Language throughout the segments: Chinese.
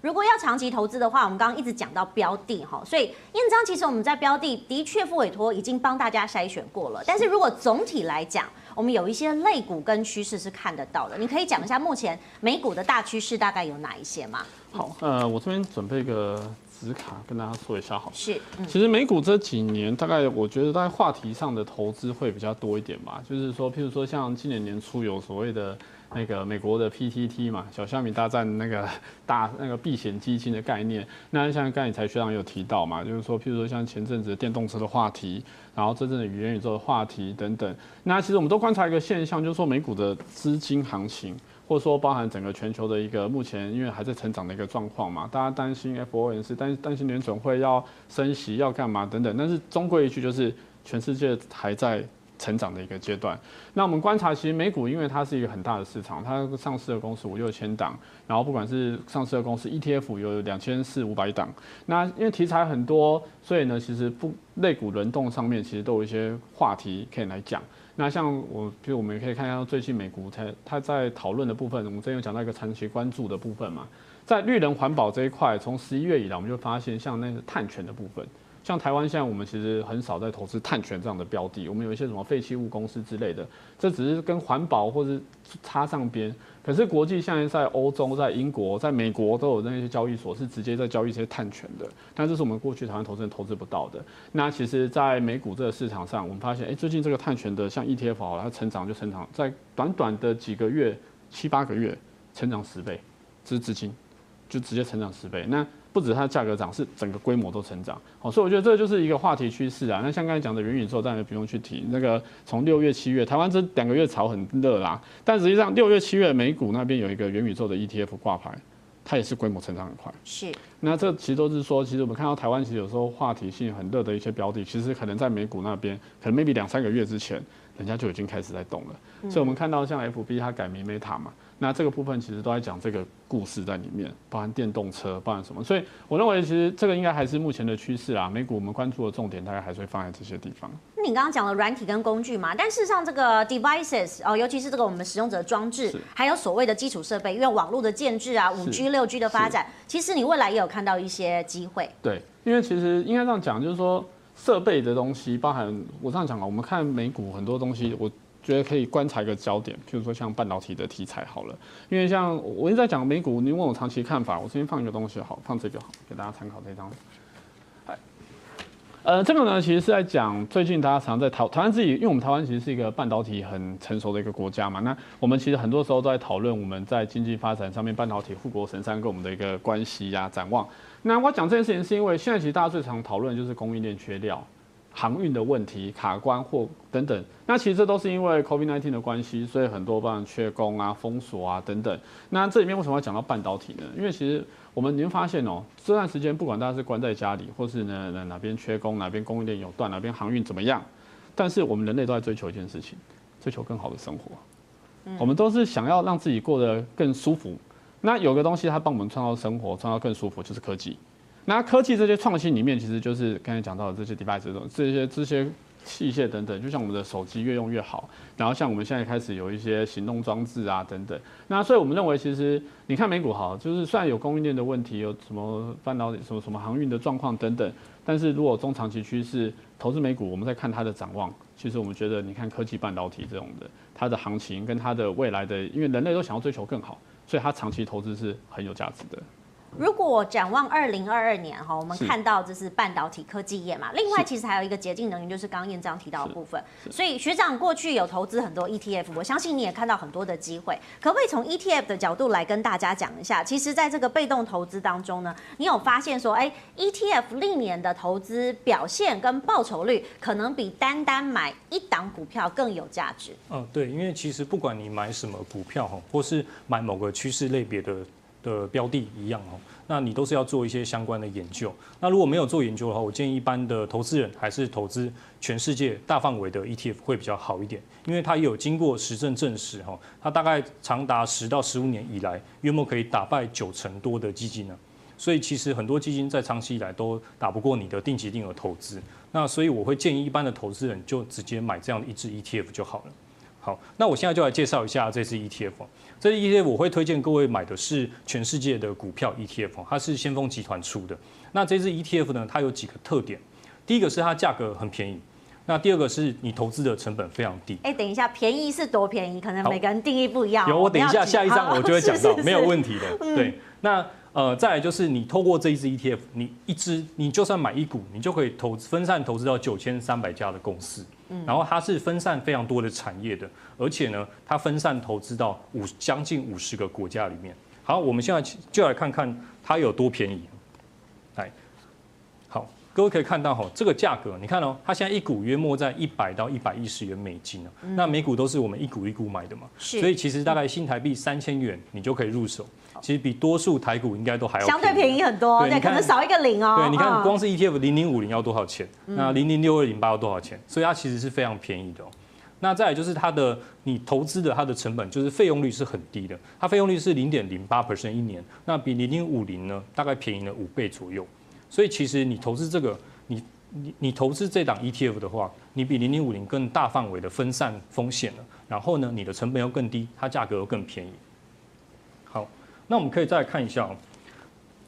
如果要长期投资的话，我们刚刚一直讲到标的哈，所以印章其实我们在标的的确付委托已经帮大家筛选过了。但是如果总体来讲，我们有一些类股跟趋势是看得到的，你可以讲一下目前美股的大趋势大概有哪一些吗？好，呃，我这边准备一个纸卡跟大家说一下好。是，嗯、其实美股这几年大概我觉得在话题上的投资会比较多一点吧，就是说，譬如说像今年年初有所谓的。那个美国的 PTT 嘛，小虾米大战那个大那个避险基金的概念，那像刚才才学长有提到嘛，就是说，譬如说像前阵子的电动车的话题，然后真正的元宇宙的话题等等，那其实我们都观察一个现象，就是说美股的资金行情，或者说包含整个全球的一个目前因为还在成长的一个状况嘛，大家担心 FOMC，担担心联准会要升息要干嘛等等，但是终归一句就是全世界还在。成长的一个阶段，那我们观察，其实美股因为它是一个很大的市场，它上市的公司五六千档，然后不管是上市的公司 ETF 有两千四五百档，那因为题材很多，所以呢，其实不类股轮动上面其实都有一些话题可以来讲。那像我，比如我们也可以看到最近美股它它在讨论的部分，我们之前有讲到一个长期关注的部分嘛，在绿能环保这一块，从十一月以来，我们就发现像那个碳权的部分。像台湾现在我们其实很少在投资碳权这样的标的，我们有一些什么废弃物公司之类的，这只是跟环保或是插上边。可是国际现在在欧洲、在英国、在美国都有那些交易所是直接在交易一些碳权的，但这是我们过去台湾投资人投资不到的。那其实，在美股这个市场上，我们发现，哎，最近这个碳权的像 ETF，它成长就成长在短短的几个月、七八个月，成长十倍，这是资金就直接成长十倍。那不止它的价格涨，是整个规模都成长。好，所以我觉得这就是一个话题趋势啊。那像刚才讲的元宇宙，当然不用去提。那个从六月、七月，台湾这两个月炒很热啦，但实际上六月、七月美股那边有一个元宇宙的 ETF 挂牌，它也是规模成长很快。是。那这其实都是说，其实我们看到台湾其实有时候话题性很热的一些标的，其实可能在美股那边，可能 maybe 两三个月之前，人家就已经开始在动了。所以我们看到像 FB 它改名 Meta 嘛。那这个部分其实都在讲这个故事在里面，包含电动车，包含什么？所以我认为其实这个应该还是目前的趋势啦。美股我们关注的重点大概还是会放在这些地方。那你刚刚讲了软体跟工具嘛，但事实上这个 devices 哦，尤其是这个我们使用者装置，还有所谓的基础设备，因为网络的建制啊，五 G、六 G 的发展，其实你未来也有看到一些机会。对，因为其实应该这样讲，就是说设备的东西，包含我这样讲啊，我们看美股很多东西，我。觉得可以观察一个焦点，譬如说像半导体的题材好了，因为像我一直在讲美股，你问我长期看法，我这边放一个东西好，放这个好，给大家参考这张。呃，这个呢，其实是在讲最近大家常在讨台湾自己，因为我们台湾其实是一个半导体很成熟的一个国家嘛，那我们其实很多时候都在讨论我们在经济发展上面半导体护国神山跟我们的一个关系呀、展望。那我讲这件事情是因为现在其实大家最常讨论就是供应链缺料。航运的问题、卡关或等等，那其实这都是因为 COVID-19 的关系，所以很多帮人缺工啊、封锁啊等等。那这里面为什么要讲到半导体呢？因为其实我们你会发现哦，这段时间不管大家是关在家里，或是呢哪边缺工、哪边供应链有断、哪边航运怎么样，但是我们人类都在追求一件事情，追求更好的生活。我们都是想要让自己过得更舒服。那有个东西它帮我们创造生活、创造更舒服，就是科技。那科技这些创新里面，其实就是刚才讲到的这些 device 这种这些这些器械等等，就像我们的手机越用越好，然后像我们现在开始有一些行动装置啊等等。那所以我们认为，其实你看美股好，就是虽然有供应链的问题，有什么半导体、什么什么航运的状况等等，但是如果中长期趋势投资美股，我们在看它的展望，其实我们觉得，你看科技半导体这种的，它的行情跟它的未来的，因为人类都想要追求更好，所以它长期投资是很有价值的。如果展望二零二二年哈，我们看到这是半导体科技业嘛，另外其实还有一个洁净能源，就是刚刚燕章提到的部分。所以学长过去有投资很多 ETF，我相信你也看到很多的机会。可不可以从 ETF 的角度来跟大家讲一下？其实在这个被动投资当中呢，你有发现说，哎，ETF 历年的投资表现跟报酬率，可能比单单买一档股票更有价值。嗯，对，因为其实不管你买什么股票哈，或是买某个趋势类别的。的标的一样哦，那你都是要做一些相关的研究。那如果没有做研究的话，我建议一般的投资人还是投资全世界大范围的 ETF 会比较好一点，因为它也有经过实证证实哈，它大概长达十到十五年以来，约莫可以打败九成多的基金呢。所以其实很多基金在长期以来都打不过你的定期定额投资。那所以我会建议一般的投资人就直接买这样的一支 ETF 就好了。好，那我现在就来介绍一下这支 ETF。这支 ETF 我会推荐各位买的是全世界的股票 ETF，它是先锋集团出的。那这支 ETF 呢，它有几个特点。第一个是它价格很便宜，那第二个是你投资的成本非常低。哎，等一下，便宜是多便宜？可能每个人定义不一样。有，我等一下下一张我就会讲到，没有问题的。对，那。呃，再来就是你透过这一支 ETF，你一支你就算买一股，你就可以投分散投资到九千三百家的公司，嗯，然后它是分散非常多的产业的，而且呢，它分散投资到五将近五十个国家里面。好，我们现在就来看看它有多便宜。来，好，各位可以看到哈，这个价格，你看哦，它现在一股约莫在一百到一百一十元美金啊，那每股都是我们一股一股买的嘛，所以其实大概新台币三千元你就可以入手。其实比多数台股应该都还要相对便宜很多，对，可能少一个零哦。对，你看光是 ETF 零零五零要多少钱？那零零六二零八要多少钱？所以它其实是非常便宜的哦。那再来就是它的你投资的它的成本，就是费用率是很低的，它费用率是零点零八 percent 一年，那比零零五零呢大概便宜了五倍左右。所以其实你投资这个，你你你投资这档 ETF 的话，你比零零五零更大范围的分散风险了。然后呢，你的成本又更低，它价格又更便宜。好那我们可以再看一下，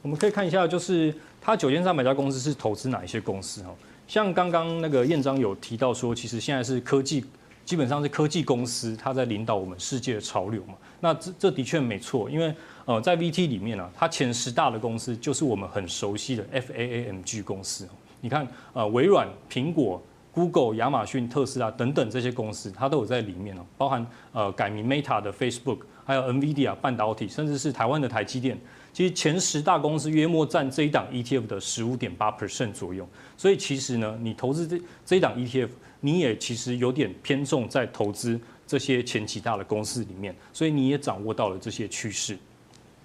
我们可以看一下，就是它九千三百家公司是投资哪一些公司哈？像刚刚那个燕章有提到说，其实现在是科技，基本上是科技公司，它在领导我们世界的潮流嘛。那这这的确没错，因为呃，在 VT 里面呢、啊，它前十大的公司就是我们很熟悉的 FAAMG 公司。你看，呃，微软、苹果、Google、亚马逊、特斯拉等等这些公司，它都有在里面哦，包含呃改名 Meta 的 Facebook。还有 NVIDIA 半导体，甚至是台湾的台积电，其实前十大公司约莫占这一档 ETF 的十五点八 percent 左右。所以其实呢，你投资这这一档 ETF，你也其实有点偏重在投资这些前几大的公司里面，所以你也掌握到了这些趋势。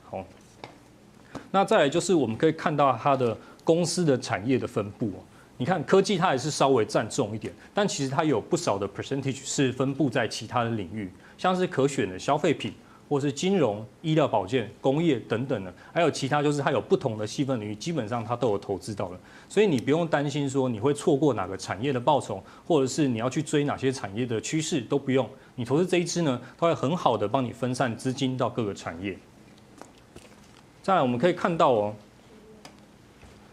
好，那再来就是我们可以看到它的公司的产业的分布。你看科技它也是稍微占重一点，但其实它有不少的 percentage 是分布在其他的领域，像是可选的消费品。或是金融、医疗保健、工业等等的，还有其他，就是它有不同的细分领域，基本上它都有投资到了，所以你不用担心说你会错过哪个产业的报酬，或者是你要去追哪些产业的趋势都不用，你投资这一支呢，它会很好的帮你分散资金到各个产业。再来，我们可以看到哦，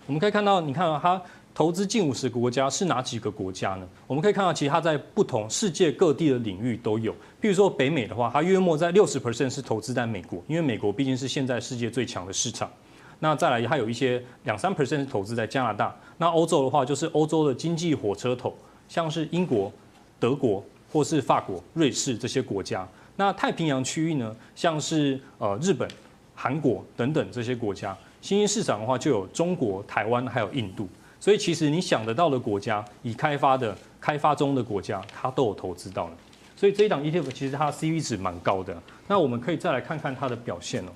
我们可以看到，你看到它。投资近五十个国家是哪几个国家呢？我们可以看到，其实它在不同世界各地的领域都有。譬如说北美的话，它约莫在六十 percent 是投资在美国，因为美国毕竟是现在世界最强的市场。那再来，它有一些两三 percent 是投资在加拿大。那欧洲的话，就是欧洲的经济火车头，像是英国、德国或是法国、瑞士这些国家。那太平洋区域呢，像是呃日本、韩国等等这些国家。新兴市场的话，就有中国、台湾还有印度。所以其实你想得到的国家，已开发的、开发中的国家，它都有投资到了。所以这一档 ETF 其实它 CV 值蛮高的。那我们可以再来看看它的表现哦。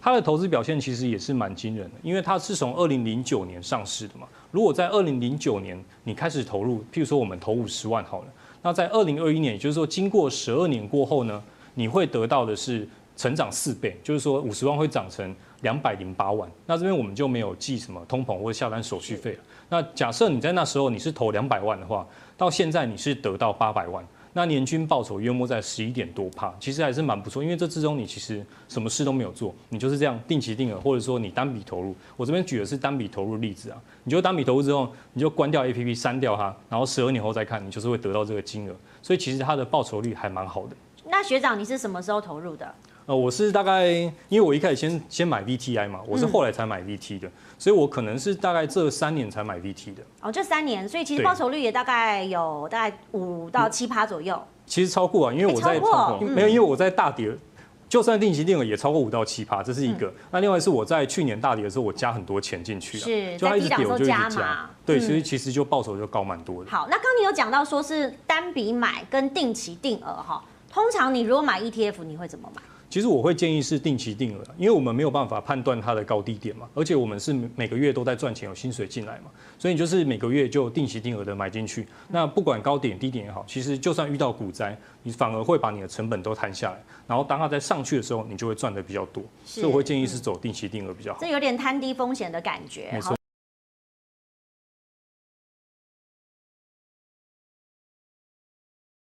它的投资表现其实也是蛮惊人的，因为它是从二零零九年上市的嘛。如果在二零零九年你开始投入，譬如说我们投五十万好了，那在二零二一年，也就是说经过十二年过后呢，你会得到的是成长四倍，就是说五十万会涨成。两百零八万，那这边我们就没有计什么通膨或者下单手续费了。那假设你在那时候你是投两百万的话，到现在你是得到八百万，那年均报酬约莫在十一点多趴，其实还是蛮不错。因为这之中你其实什么事都没有做，你就是这样定期定额，或者说你单笔投入。我这边举的是单笔投入例子啊，你就单笔投入之后，你就关掉 APP 删掉它，然后十二年后再看，你就是会得到这个金额。所以其实它的报酬率还蛮好的。那学长你是什么时候投入的？呃，我是大概，因为我一开始先先买 VTI 嘛，我是后来才买 VT 的，嗯、所以我可能是大概这三年才买 VT 的。哦，这三年，所以其实报酬率也大概有大概五到七趴左右。其实超过啊，因为我在、欸、没有，因为我在大跌，就算定期定额也超过五到七趴，这是一个。嗯、那另外是我在去年大跌的时候，我加很多钱进去了，是，就它一直跌我就一直加嘛。对，所以其实就报酬就高蛮多的。好，那刚刚你有讲到说是单笔买跟定期定额哈，通常你如果买 ETF，你会怎么买？其实我会建议是定期定额，因为我们没有办法判断它的高低点嘛，而且我们是每个月都在赚钱，有薪水进来嘛，所以你就是每个月就定期定额的买进去。那不管高点低点也好，其实就算遇到股灾，你反而会把你的成本都摊下来，然后当它在上去的时候，你就会赚的比较多。所以我会建议是走定期定额比较好。这有点摊低风险的感觉。没错。